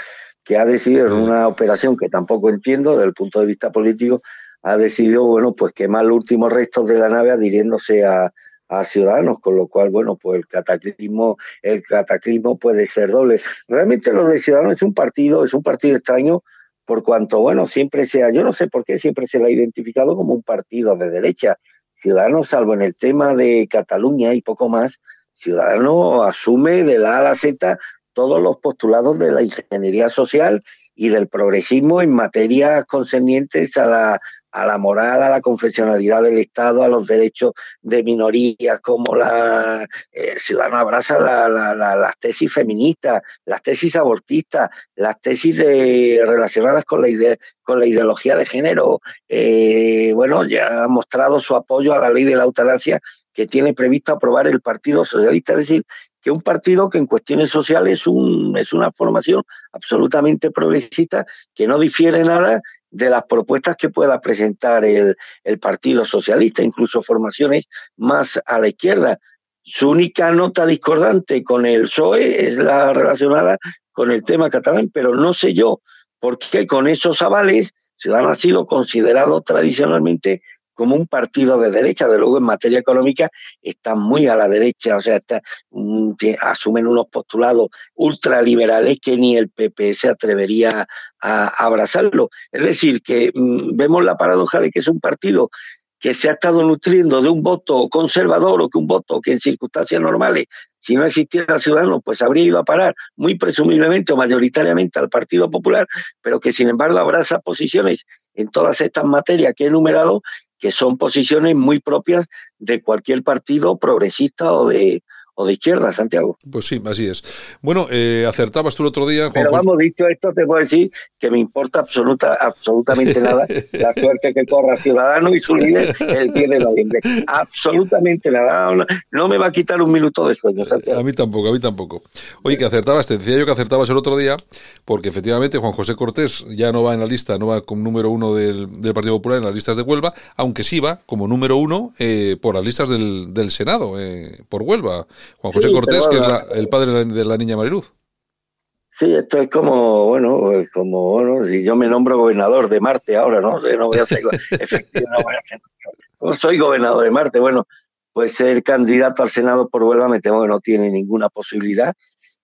que ha decidido en una operación que tampoco entiendo desde el punto de vista político, ha decidido, bueno, pues quemar los últimos restos de la nave adhiriéndose a, a ciudadanos, con lo cual, bueno, pues el cataclismo, el cataclismo puede ser doble. Realmente lo de Ciudadanos es un partido, es un partido extraño por cuanto, bueno, siempre sea, yo no sé por qué siempre se lo ha identificado como un partido de derecha. Ciudadanos, salvo en el tema de Cataluña y poco más, Ciudadanos asume de la A a la Z todos los postulados de la ingeniería social y del progresismo en materias concernientes a la, a la moral, a la confesionalidad del Estado, a los derechos de minorías, como la el ciudadano abraza las tesis feministas, las tesis abortistas, las tesis de, relacionadas con la, con la ideología de género. Eh, bueno, ya ha mostrado su apoyo a la ley de la eutanasia que tiene previsto aprobar el Partido Socialista, es decir, que un partido que en cuestiones sociales es, un, es una formación absolutamente progresista que no difiere nada de las propuestas que pueda presentar el, el Partido Socialista, incluso formaciones más a la izquierda. Su única nota discordante con el PSOE es la relacionada con el tema catalán, pero no sé yo por qué con esos avales Ciudadanos ha sido considerado tradicionalmente como un partido de derecha, de luego en materia económica está muy a la derecha, o sea, mm, asumen unos postulados ultraliberales que ni el PP se atrevería a, abrazarlo. Es decir, que mm, vemos la paradoja de que es un partido que se ha estado nutriendo de un voto conservador o que un voto que en circunstancias normales, si no existiera ciudadano, pues habría ido a parar muy presumiblemente o mayoritariamente al Partido Popular, pero que sin embargo abraza posiciones en todas estas materias que he enumerado que son posiciones muy propias de cualquier partido progresista o de, o de izquierda, Santiago. Pues sí, así es. Bueno, eh, acertabas tú el otro día. Juan Pero vamos, dicho esto, te puedo decir que me importa absoluta, absolutamente nada la suerte que corra Ciudadano y su líder el 10 de noviembre. Absolutamente nada. No, me va a quitar un minuto de sueño, Santiago. A mí tampoco, a mí tampoco. Oye, que acertabas, te decía yo que acertabas el otro día, porque efectivamente Juan José Cortés ya no va en la lista, no va como número uno del, Partido Popular en las listas de Huelva, aunque sí va como número uno eh, por las listas del, del Senado, eh, por Huelva. Juan José Cortés, que es el padre de la, niña Mariluz. Sí, esto es como, bueno, como, bueno, si yo me nombro gobernador de Marte ahora, ¿no? No voy a ser, no soy gobernador de Marte, bueno, pues ser candidato al Senado por Huelva me temo que no tiene ninguna posibilidad.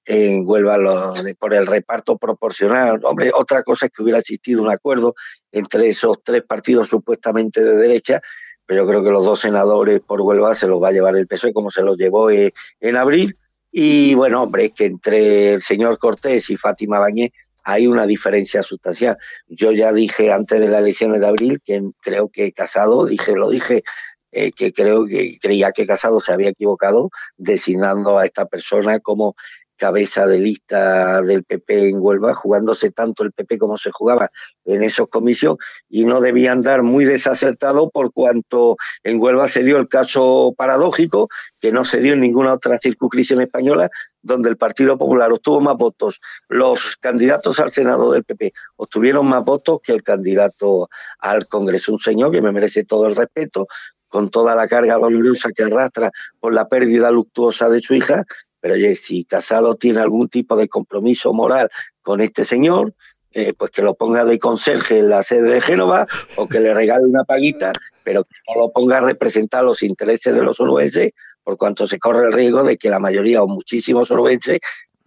En Huelva lo de, por el reparto proporcional. Hombre, otra cosa es que hubiera existido un acuerdo entre esos tres partidos supuestamente de derecha pero yo creo que los dos senadores por Huelva se los va a llevar el PSOE como se los llevó eh, en abril. Y bueno, hombre, es que entre el señor Cortés y Fátima Bañé hay una diferencia sustancial. Yo ya dije antes de las elecciones de abril que creo que Casado, dije, lo dije, eh, que creo que creía que Casado se había equivocado designando a esta persona como cabeza de lista del PP en Huelva, jugándose tanto el PP como se jugaba en esos comicios, y no debía andar muy desacertado por cuanto en Huelva se dio el caso paradójico, que no se dio en ninguna otra circunscripción española, donde el Partido Popular obtuvo más votos. Los candidatos al Senado del PP obtuvieron más votos que el candidato al Congreso. Un señor que me merece todo el respeto, con toda la carga dolorosa que arrastra por la pérdida luctuosa de su hija, pero oye, si Casado tiene algún tipo de compromiso moral con este señor, eh, pues que lo ponga de conserje en la sede de Génova o que le regale una paguita, pero que no lo ponga a representar los intereses de los onubenses, por cuanto se corre el riesgo de que la mayoría o muchísimos onubenses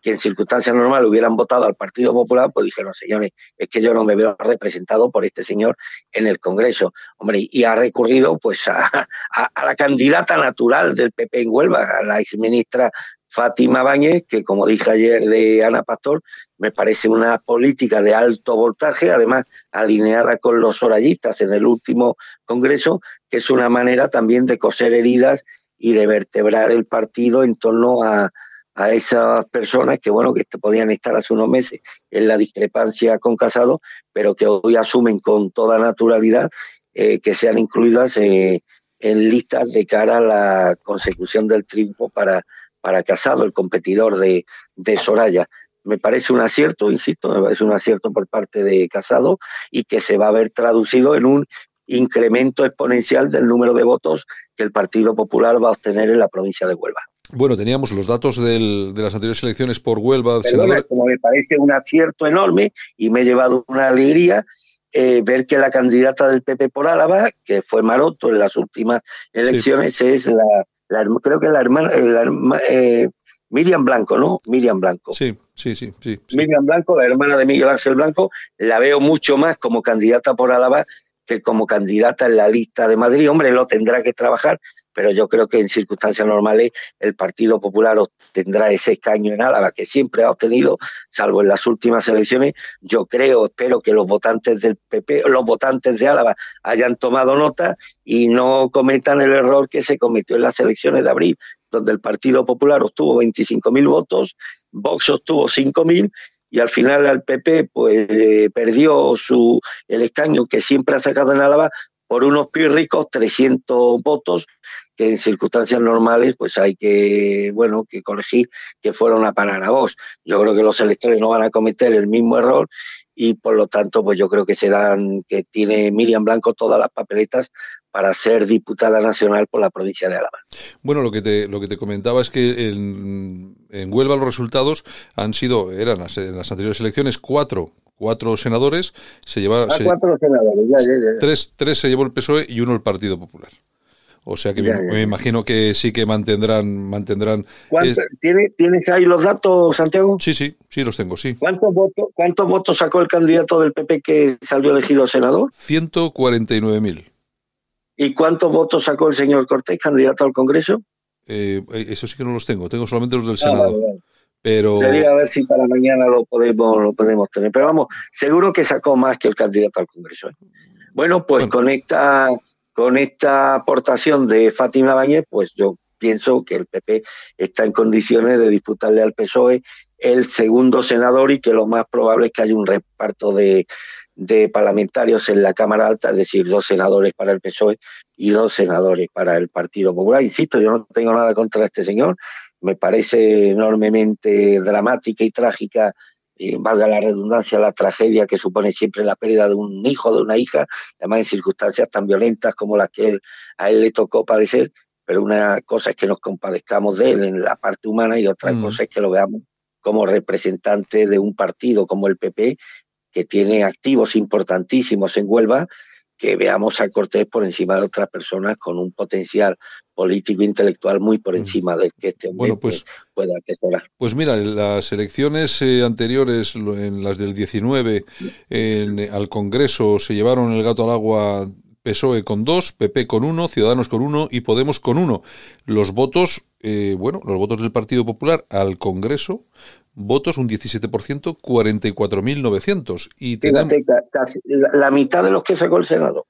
que en circunstancias normales hubieran votado al Partido Popular, pues dijeron, señores, es que yo no me veo representado por este señor en el Congreso. Hombre, y ha recurrido pues a, a la candidata natural del PP en Huelva, a la exministra Fátima Báñez, que como dije ayer de Ana Pastor, me parece una política de alto voltaje, además alineada con los orallistas en el último Congreso, que es una manera también de coser heridas y de vertebrar el partido en torno a, a esas personas que, bueno, que podían estar hace unos meses en la discrepancia con Casado, pero que hoy asumen con toda naturalidad eh, que sean incluidas eh, en listas de cara a la consecución del triunfo para para Casado, el competidor de, de Soraya. Me parece un acierto, insisto, me parece un acierto por parte de Casado y que se va a ver traducido en un incremento exponencial del número de votos que el Partido Popular va a obtener en la provincia de Huelva. Bueno, teníamos los datos de las anteriores elecciones por Huelva. como me parece un acierto enorme y me ha llevado una alegría eh, ver que la candidata del PP por Álava, que fue Maroto en las últimas elecciones, es la creo que la hermana, eh, Miriam Blanco, ¿no? Miriam Blanco. Sí, sí, sí, sí, Miriam Blanco, la hermana de Miguel Ángel Blanco, la veo mucho más como candidata por Álava que como candidata en la lista de Madrid. Hombre, lo tendrá que trabajar, pero yo creo que en circunstancias normales el Partido Popular tendrá ese escaño en Álava que siempre ha obtenido, salvo en las últimas elecciones. Yo creo, espero que los votantes del PP, los votantes de Álava hayan tomado nota y no cometan el error que se cometió en las elecciones de abril, donde el Partido Popular obtuvo 25.000 votos, Vox obtuvo 5.000 y al final al PP pues eh, perdió su el escaño que siempre ha sacado en Álava por unos ricos 300 votos que en circunstancias normales pues hay que bueno que corregir que fueron a parar a vos. Yo creo que los electores no van a cometer el mismo error y por lo tanto, pues yo creo que se dan, que tiene Miriam Blanco todas las papeletas para ser diputada nacional por la provincia de Álava. Bueno, lo que te, lo que te comentaba es que en, Huelva los resultados han sido, eran en las anteriores elecciones cuatro, cuatro senadores, se llevaron... Ah, cuatro senadores, ya, ya, ya. Tres, tres se llevó el PSOE y uno el Partido Popular. O sea que me, imagino que sí que mantendrán. mantendrán ¿Tienes ahí los datos, Santiago? Sí, sí, sí los tengo, sí. ¿Cuántos votos, ¿Cuántos votos sacó el candidato del PP que salió elegido senador? 149.000. ¿Y cuántos votos sacó el señor Cortés, candidato al Congreso? Eh, eso sí que no los tengo, tengo solamente los del ah, Senado. Pero... Sería a ver si para mañana lo podemos, lo podemos tener. Pero vamos, seguro que sacó más que el candidato al Congreso. Bueno, pues conecta con esta aportación de Fátima Báñez, pues yo pienso que el PP está en condiciones de disputarle al PSOE el segundo senador y que lo más probable es que haya un reparto de, parlamentarios en la Cámara Alta, es decir, dos senadores para el PSOE y dos senadores para el Partido Popular. Insisto, yo no tengo nada contra este señor, me parece enormemente dramática y trágica eh, valga la redundancia, la tragedia que supone siempre la pérdida de un hijo, de una hija, además en circunstancias tan violentas como las que él, a él le tocó padecer, pero una cosa es que nos compadezcamos de él en la parte humana y otra mm. cosa es que lo veamos como representante de un partido como el PP, que tiene activos importantísimos en Huelva que veamos a Cortés por encima de otras personas con un potencial político e intelectual muy por mm. encima del que este hombre bueno, pues, pueda atesorar. Pues mira, en las elecciones eh, anteriores, en las del 19, al Congreso se llevaron el gato al agua PSOE con dos, PP con uno, Ciudadanos con uno y Podemos con uno. Los votos, eh, bueno, los votos del Partido Popular al Congreso votos un 17%, 44.900. Y tenemos... casi la, mitad de los que sacó el Senado.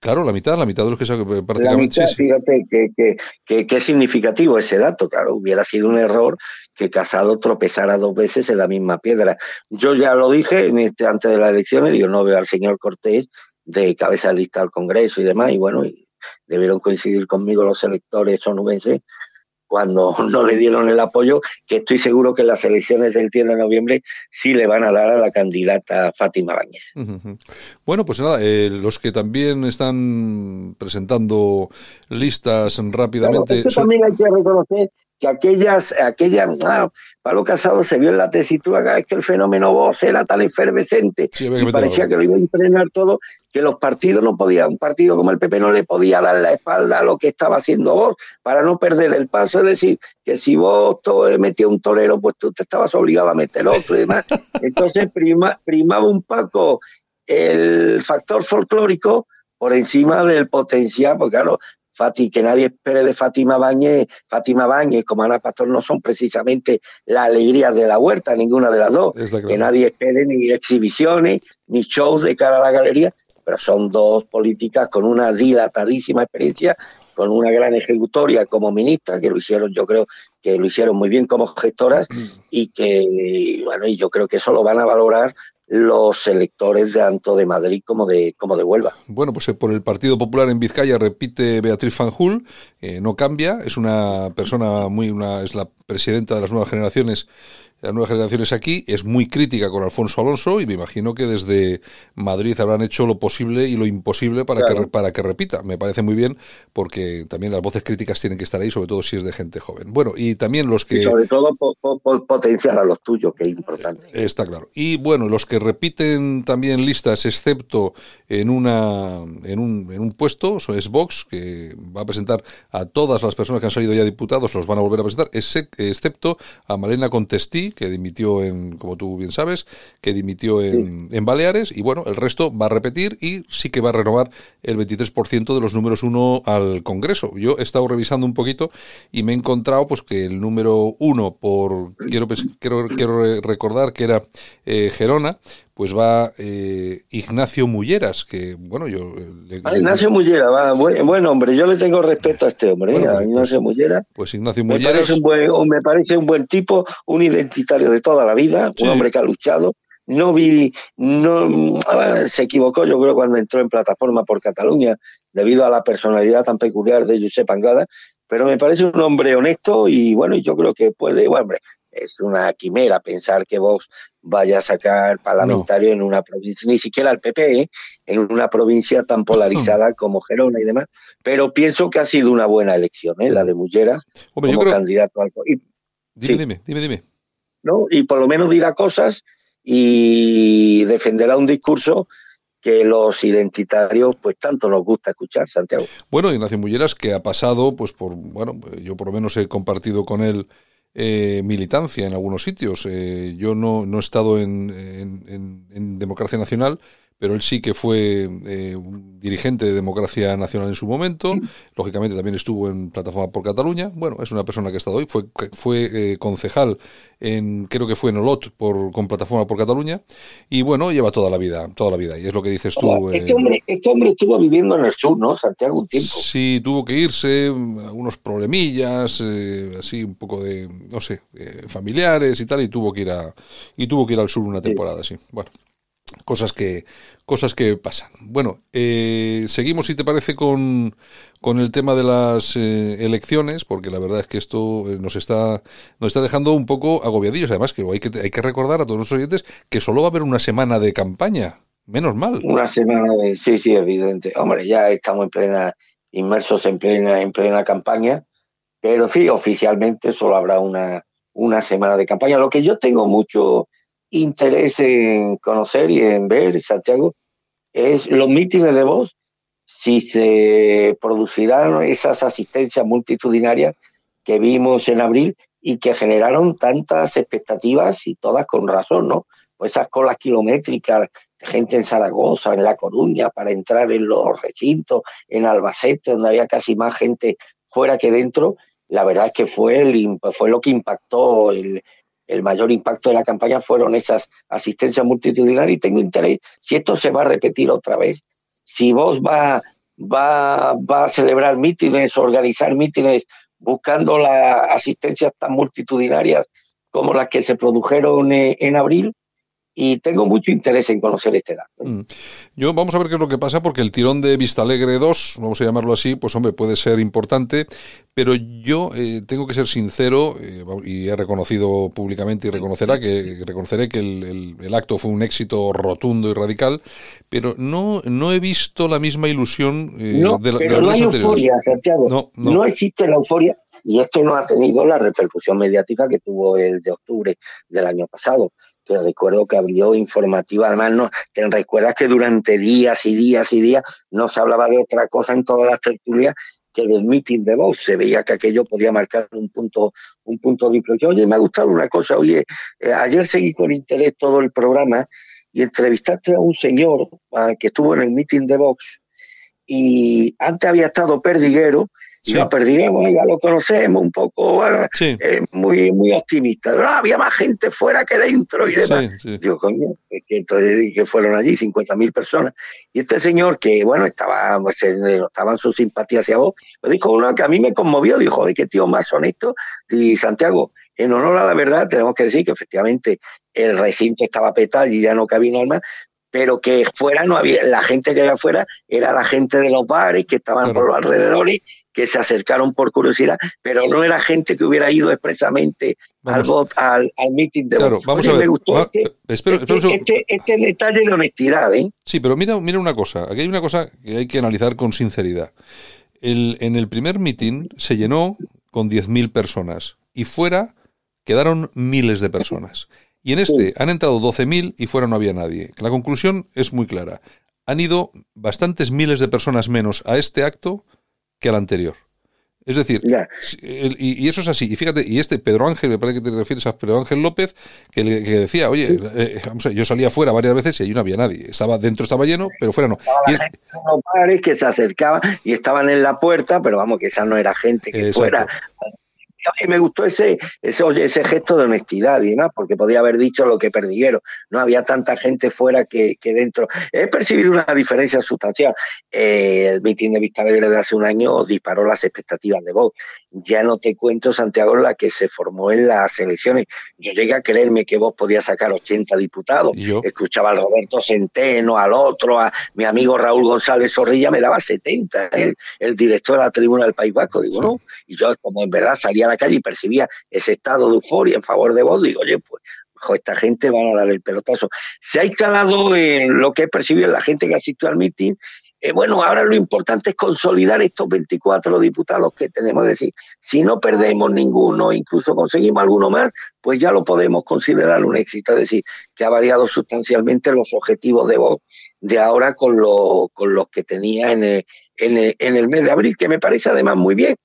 Claro, la mitad, la mitad de los que sacó prácticamente. La mitad, fíjate que, que, que, es significativo ese dato, claro, hubiera sido un error que Casado tropezara dos veces en la misma piedra. Yo ya lo dije este, antes de las elecciones, yo no veo al señor Cortés de cabeza de lista al Congreso y demás, y bueno, debieron coincidir conmigo los electores onubenses cuando no le dieron el apoyo, que estoy seguro que en las elecciones del 10 de noviembre sí le van a dar a la candidata Fátima Báñez. Bueno, pues nada, eh, los que también están presentando listas rápidamente... también hay que reconocer que aquellas, aquellas, ah, Pablo Casado se vio en la tesitura es que el fenómeno voz era tan efervescente y parecía que lo iba a frenar todo, que los partidos no podían, un partido como el PP no le podía dar la espalda a lo que estaba haciendo vos para no perder el paso, es decir, que si vos metía un torero, pues tú te estabas obligado a meter otro y demás. Entonces prima, primaba un poco el factor folclórico por encima del potencial, porque claro, Fati, que nadie espere de Fátima Bañez, Fátima Bañez como Ana Pastor no son precisamente la alegría de la huerta, ninguna de las dos. Que nadie espere ni exhibiciones, ni shows de cara a la galería, pero son dos políticas con una dilatadísima experiencia, con una gran ejecutoria como ministra, que lo hicieron, yo creo que lo hicieron muy bien como gestoras, mm. y que, bueno, y yo creo que eso lo van a valorar los electores tanto de Madrid como de, como de Huelva. Bueno, pues eh, por el Partido Popular en Vizcaya repite Beatriz Fanjul, eh, no cambia, es una persona muy, una, es la presidenta de las nuevas generaciones las nuevas generaciones aquí, es muy crítica con Alfonso Alonso y me imagino que desde Madrid habrán hecho lo posible y lo imposible para, que, para que repita. Me parece muy bien porque también las voces críticas tienen que estar ahí, sobre todo si es de gente joven. Bueno, y también los que... sobre todo potenciar a los tuyos, que es importante. Está claro. Y bueno, los que repiten también listas, excepto en, una, en, un, en un puesto, eso es Vox, que va a presentar a todas las personas que han salido ya diputados, los van a volver a presentar, excepto a Malena Contestí, que dimitió en, como tú bien sabes, que dimitió en, en, Baleares, y bueno, el resto va a repetir y sí que va a renovar el 23% de los números uno al Congreso. Yo he estado revisando un poquito y me he encontrado pues que el número uno por, quiero, quiero, quiero recordar que era eh, Gerona, pues va eh, Ignacio Mulleras, que bueno, yo... Ah, Ignacio Mullera, va, buen, hombre, yo le tengo respeto a este hombre, ¿eh? a pues, Ignacio pues, Mullera. Pues Ignacio Mulleras... Me parece, un buen, me parece un buen tipo, un identitario de toda la vida, un hombre que ha luchado. No vi, no, se equivocó yo creo cuando entró en plataforma por Cataluña, debido a la personalidad tan peculiar de Josep Anglada, pero me parece un hombre honesto y bueno, yo creo que puede, bueno, hombre, es una quimera pensar que Vox vaya a sacar parlamentario en una provincia, ni siquiera el PP, ¿eh? en una provincia tan polarizada como Gerona y demás. Pero pienso que ha sido una buena elección, ¿eh? la de Mullera como candidato al. dime, dime, dime, dime. ¿No? Y por lo menos dirá cosas y defenderá un discurso que los identitarios pues tanto nos gusta escuchar, Santiago. Bueno, Ignacio Mulleras que ha pasado pues por, bueno, yo por lo menos he compartido con él eh, militancia en algunos sitios. Eh, yo no, no, he estado en, en, Democracia Nacional, pero él sí que fue eh, un dirigente de Democracia Nacional en su momento. Lógicamente también estuvo en Plataforma por Cataluña. Bueno, es una persona que ha estado hoy. Fue, fue eh, concejal en, creo que fue en Olot por, con Plataforma por Cataluña. Y bueno, lleva toda la vida, toda la vida. Y es lo que dices tú. Este, eh, hombre, este hombre estuvo viviendo en el sur, ¿no? Santiago, un tiempo. Sí, tuvo que irse, algunos problemillas, así un poco de, no sé, familiares y tal, y tuvo que ir a, y tuvo que ir al sur una temporada, sí. Bueno cosas que cosas que pasan. Bueno, eh, seguimos, si te parece, con, con el tema de las eh, elecciones, porque la verdad es que esto eh, nos está nos está dejando un poco agobiadillos. Además, que hay que hay que recordar a todos los oyentes que solo va a haber una semana de campaña. Menos mal. Una semana, de, sí, sí, evidente. Hombre, ya estamos en plena inmersos en plena en plena campaña, pero sí, oficialmente solo habrá una una semana de campaña. Lo que yo tengo mucho interés en conocer y en ver, Santiago, es los mítines de voz, si se producirán esas asistencias multitudinarias que vimos en abril y que generaron tantas expectativas y todas con razón, ¿no? Pues esas colas kilométricas de gente en Zaragoza, en La Coruña, para entrar en los recintos, en Albacete, donde había casi más gente fuera que dentro, la verdad es que fue, fue lo que impactó el, el mayor impacto de la campaña fueron esas asistencias multitudinarias. Y tengo interés si esto se va a repetir otra vez, si vos va, va, va a celebrar mítines, organizar mítines buscando las asistencias tan multitudinarias como las que se produjeron eh, en abril, y tengo mucho interés en conocer este dato. Mm. Yo vamos a ver qué es lo que pasa, porque el tirón de Vista Alegre 2, vamos a llamarlo así, pues hombre, puede ser importante, pero yo eh, tengo que ser sincero, eh, y he reconocido públicamente y reconocerá que reconoceré que el, acto fue un éxito rotundo y radical, pero no, no he visto la misma ilusión eh, no, de, pero no hay euforia, Santiago. No, no existe la euforia y esto no ha tenido la repercusión mediática que tuvo el de octubre del año pasado que recuerdo que abrió informativa, además no, te recuerdas que durante días y días y días no se hablaba de otra cosa en todas las tertulias que del meeting de Vox, se veía que aquello podía marcar un punto, un punto de Oye, me ha gustado una cosa, oye, eh, ayer seguí con interés todo el programa y entrevistaste a un señor que estuvo en el meeting de Vox y antes había estado Perdiguero y lo perdiremos, ya lo conocemos un poco, eh, muy, muy optimista. Ah, había más gente fuera que dentro y demás. Digo, coño, que, entonces, que fueron allí 50.000 personas. Y este señor que, bueno, estaba, pues, estaban sus simpatías hacia vos, lo dijo uno que a mí me conmovió, dijo, joder, qué tío más honesto. Y Santiago, en honor a la verdad, tenemos que decir que efectivamente el recinto estaba petado y ya no cabía nada más, pero que fuera no había, la gente que había afuera era la gente de los bares que estaban por los alrededores que se acercaron por curiosidad, pero no era gente que hubiera ido expresamente al, al, al meeting de claro, vamos a ver. Me gustó este, este, este, este, detalle de honestidad. ¿eh? Sí, pero mira, mira una cosa, aquí hay una cosa que hay que analizar con sinceridad. El, en el primer meeting se llenó con 10.000 personas y fuera quedaron miles de personas. Y en este han entrado 12.000 y fuera no había nadie. La conclusión es muy clara. Han ido bastantes miles de personas menos a este acto que al anterior. Es decir, y, eso es así. Y fíjate, y este Pedro Ángel, me parece que te refieres a Pedro Ángel López, que, le, decía, oye, eh, yo salía fuera varias veces y ahí no había nadie. Estaba dentro, estaba lleno, pero fuera no. y la gente los bares que se acercaban y estaban en la puerta, pero vamos, que esa no era gente que fuera y me gustó ese, ese, ese gesto de honestidad y demás, porque podía haber dicho lo que perdieron. No había tanta gente fuera que, que dentro. He percibido una diferencia sustancial. Eh, el mitin de Vista Alegre de hace un año disparó las expectativas de voz. Ya no te cuento, Santiago, la que se formó en las elecciones. Yo llegué a creerme que vos podías sacar 80 diputados. Escuchaba a Roberto Centeno, al otro, a mi amigo Raúl González Zorrilla, me daba 70, el, director de la tribuna del País Vasco. Digo, no. Y yo, como en verdad salía a la calle y percibía ese estado de euforia en favor de vos, digo, oye, pues esta gente van a dar el pelotazo. Se ha instalado en lo que he percibido la gente que asistió al mitin eh, bueno, ahora lo importante es consolidar estos 24 diputados que tenemos. Es decir, si no perdemos ninguno, incluso conseguimos alguno más, pues ya lo podemos considerar un éxito. Es decir, que ha variado sustancialmente los objetivos de voz de ahora con, con los que tenía en el, en el mes de abril, que me parece además muy bien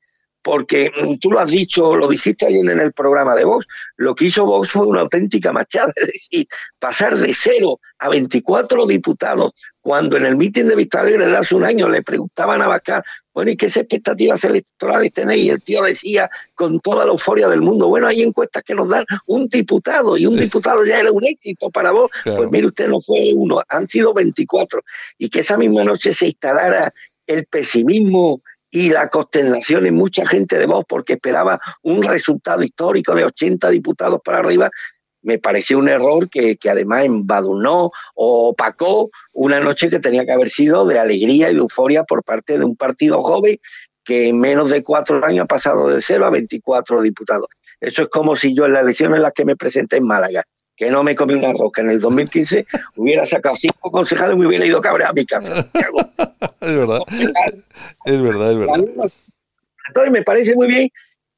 porque mm, tú lo has dicho, lo dijiste ayer en el programa de Vox, lo que hizo Vox fue una auténtica machada, es decir, pasar de cero a 24 diputados, cuando en el mitin de Vista Alegre de hace un año le preguntaban a Bascar, bueno, ¿y qué expectativas electorales tenéis? Y el tío decía con toda la euforia del mundo, bueno, hay encuestas que nos dan un diputado y un diputado ya era un éxito para vos. Pues mire usted, no fue uno, han sido 24. Y que esa misma noche se instalara el pesimismo y la consternación en mucha gente de voz porque esperaba un resultado histórico de 80 diputados para arriba, me pareció un error que, que, además embadurnó o opacó una noche que tenía que haber sido de alegría y euforia por parte de un partido joven que en menos de cuatro años ha pasado de cero a 24 diputados. Eso es como si yo en las elecciones en las que me presenté en Málaga que no me comí una roca en el 2015, hubiera sacado cinco concejales y me hubiera ido cabreado a mi casa. es verdad. Es verdad, es verdad. Entonces me parece muy bien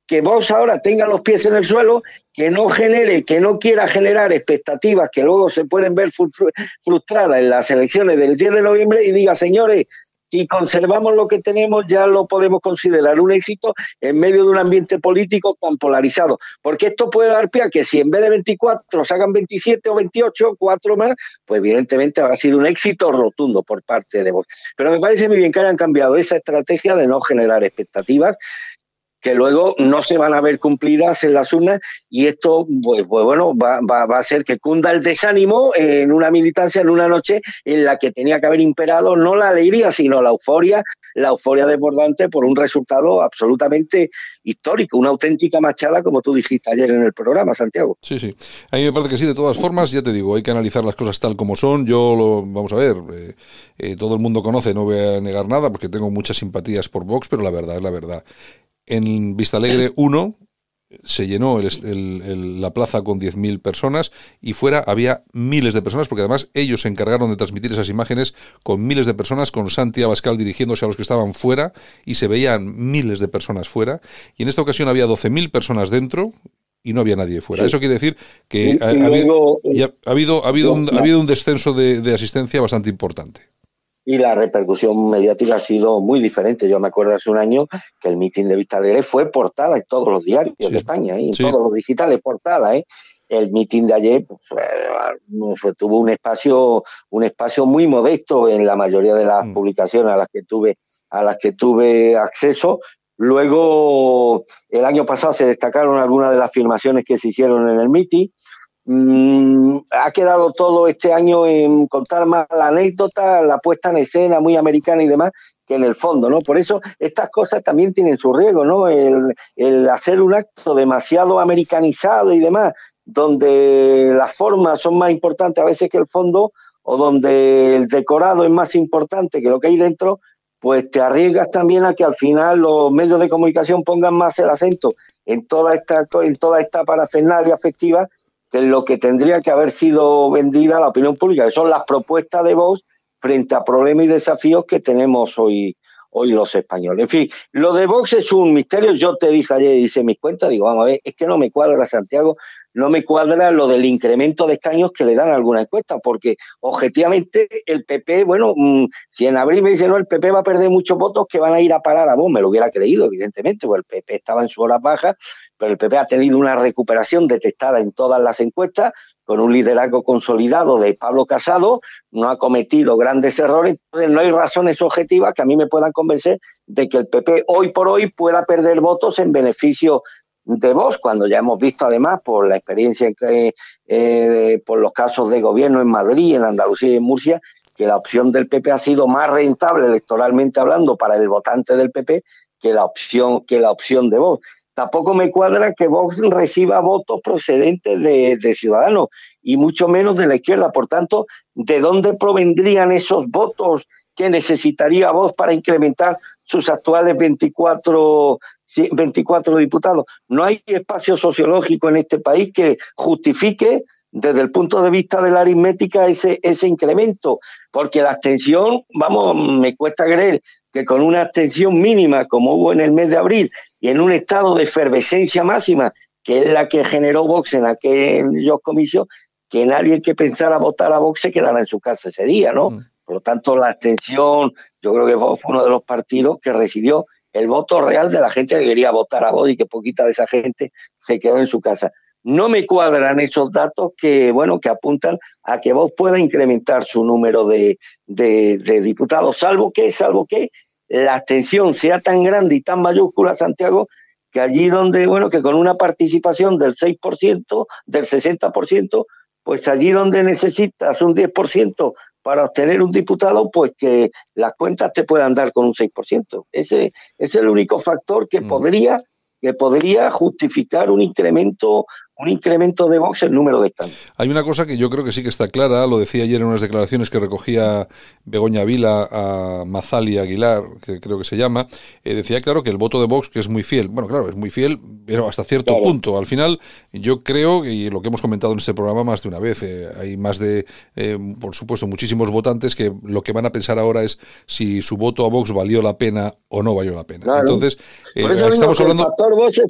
que vos ahora tenga los pies en el suelo, que no genere, que no quiera generar expectativas que luego se pueden ver frustradas en las elecciones del 10 de noviembre y diga, señores, si conservamos lo que tenemos, ya lo podemos considerar un éxito en medio de un ambiente político tan polarizado. Porque esto puede dar pie a que si en vez de 24 sacan 27 o 28, cuatro más, pues evidentemente habrá sido un éxito rotundo por parte de vos. Pero me parece muy bien que hayan cambiado esa estrategia de no generar expectativas que luego no se van a ver cumplidas en las urnas y esto, pues, pues bueno, va, va, a ser que cunda el desánimo en una militancia, en una noche en la que tenía que haber imperado no la alegría, sino la euforia, la euforia desbordante por un resultado absolutamente histórico, una auténtica machada, como tú dijiste ayer en el programa, Santiago. Sí, sí. A mí me parece que sí, de todas formas, ya te digo, hay que analizar las cosas tal como son. Yo, lo, vamos a ver, eh, eh, todo el mundo conoce, no voy a negar nada, porque tengo muchas simpatías por Vox, pero la verdad es la verdad. En Vista Alegre 1 se llenó la plaza con 10.000 personas y fuera había miles de personas, porque además ellos se encargaron de transmitir esas imágenes con miles de personas, con Santi Abascal dirigiéndose a los que estaban fuera y se veían miles de personas fuera. Y en esta ocasión había 12.000 personas dentro y no había nadie fuera. Eso quiere decir que ha, habido, ha, habido, ha, habido, un, ha habido un descenso de asistencia bastante importante y la repercusión mediática ha sido muy diferente. Yo me acuerdo hace un año que el mitin de Vista Alegre fue portada en todos los diarios de España, ¿eh? en todos los digitales portada. ¿eh? El mitin de ayer pues, tuvo un espacio, un espacio muy modesto en la mayoría de las mm. publicaciones a las que tuve, a las que tuve acceso. Luego, el año pasado se destacaron algunas de las afirmaciones que se hicieron en el mitin. Mm, ha quedado todo este año en contar más la anécdota, la puesta en escena muy americana y demás, que en el fondo, ¿no? Por eso estas cosas también tienen su riesgo, ¿no? El, hacer un acto demasiado americanizado y demás, donde las formas son más importantes a veces que el fondo, o donde el decorado es más importante que lo que hay dentro, pues te arriesgas también a que al final los medios de comunicación pongan más el acento en toda esta, en toda esta parafernalia afectiva de lo que tendría que haber sido vendida a la opinión pública, que son las propuestas de voz frente a problemas y desafíos que tenemos hoy, hoy los españoles. En fin, lo de Vox es un misterio. Yo te dije ayer, hice mis cuentas, digo, vamos a ver, es que no me cuadra Santiago, no me cuadra lo del incremento de escaños que le dan a alguna encuesta, porque objetivamente el PP, bueno, mm, si en abril me dicen, no, el PP va a perder muchos votos que van a ir a parar a vos, me lo hubiera creído, evidentemente, porque el PP estaba en su hora baja, pero el PP ha tenido una recuperación detectada en todas las encuestas, con un liderazgo consolidado de Pablo Casado, no ha cometido grandes errores, entonces no hay razones objetivas que a mí me puedan convencer de que el PP hoy por hoy pueda perder votos en beneficio de vos, cuando ya hemos visto además por la experiencia que, eh, por los casos de gobierno en Madrid, en Andalucía y en Murcia, que la opción del PP ha sido más rentable electoralmente hablando para el votante del PP que la opción, que la opción de Vox. Tampoco me cuadra que Vox reciba votos procedentes de, Ciudadanos y mucho menos de la izquierda. Por tanto, ¿de dónde provendrían esos votos que necesitaría Vox para incrementar sus actuales 24, 24 diputados? No hay espacio sociológico en este país que justifique desde el punto de vista de la aritmética ese, ese incremento, porque la abstención, vamos, me cuesta creer que con una abstención mínima como hubo en el mes de abril y en un estado de efervescencia máxima, que es la que generó Vox en aquellos comicios, que nadie que pensara votar a Vox se quedara en su casa ese día, ¿no? Mm. Por lo tanto, la abstención, yo creo que Vox fue uno de los partidos que recibió el voto real de la gente que quería votar a Vox y que poquita de esa gente se quedó en su casa. No me cuadran esos datos que, bueno, que apuntan a que Vox pueda incrementar su número de, de, de diputados, salvo que, salvo que la abstención sea tan grande y tan mayúscula, Santiago, que allí donde, bueno, que con una participación del 6%, del 60%, pues allí donde necesitas un 10% para obtener un diputado, pues que las cuentas te puedan dar con un 6%. Ese, es el único factor que mm. podría que podría justificar un incremento un incremento de Vox el número de escaños. Hay una cosa que yo creo que sí que está clara, lo decía ayer en unas declaraciones que recogía Begoña Vila a Mazali Aguilar, que creo que se llama, eh, decía claro que el voto de Vox, que es muy fiel, bueno, claro, es muy fiel, pero hasta cierto punto. Al final, yo creo, y lo que hemos comentado en este programa más de una vez, eh, hay más de, eh, por supuesto, muchísimos votantes que lo que van a pensar ahora es si su voto a Vox valió la pena o no valió la pena. Entonces, estamos hablando... El factor Vox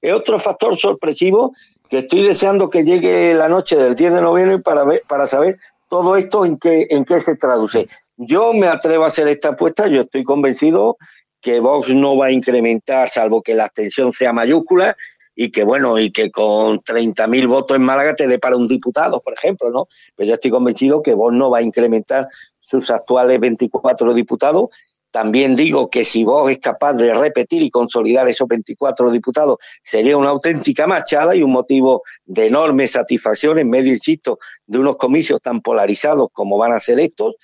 es otro factor sorpresivo que estoy deseando que llegue la noche del 10 de noviembre para, ver, para saber todo esto en qué, en qué se traduce. Yo me atrevo a hacer esta apuesta, yo estoy convencido que Vox no va a incrementar, salvo que la abstención sea mayúscula, y que bueno, y que con 30.000 votos en Málaga te dé para un diputado, por ejemplo, ¿no? Pero yo estoy convencido que Vox no va a incrementar sus actuales 24 diputados también digo que si vos es capaz de repetir y consolidar esos 24 diputados, sería una auténtica machada y un motivo de enorme satisfacción en medio, insisto, de unos comicios tan polarizados como van a ser estos,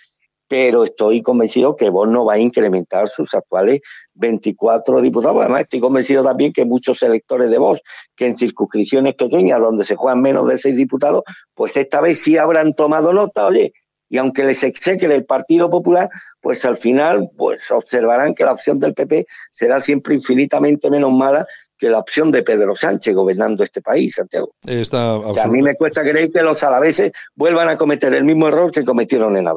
pero estoy convencido que vos no va a incrementar sus actuales 24 diputados. Además, estoy convencido también que muchos electores de vos, que en circunscripciones pequeñas donde se juegan menos de seis diputados, pues esta vez sí habrán tomado nota, oye, y aunque les exeque el Partido Popular, pues al final pues observarán que la opción del PP será siempre infinitamente menos mala que la opción de Pedro Sánchez gobernando este país, Santiago. Está a mí me cuesta creer que los alaveses vuelvan a cometer el mismo error que cometieron en abril.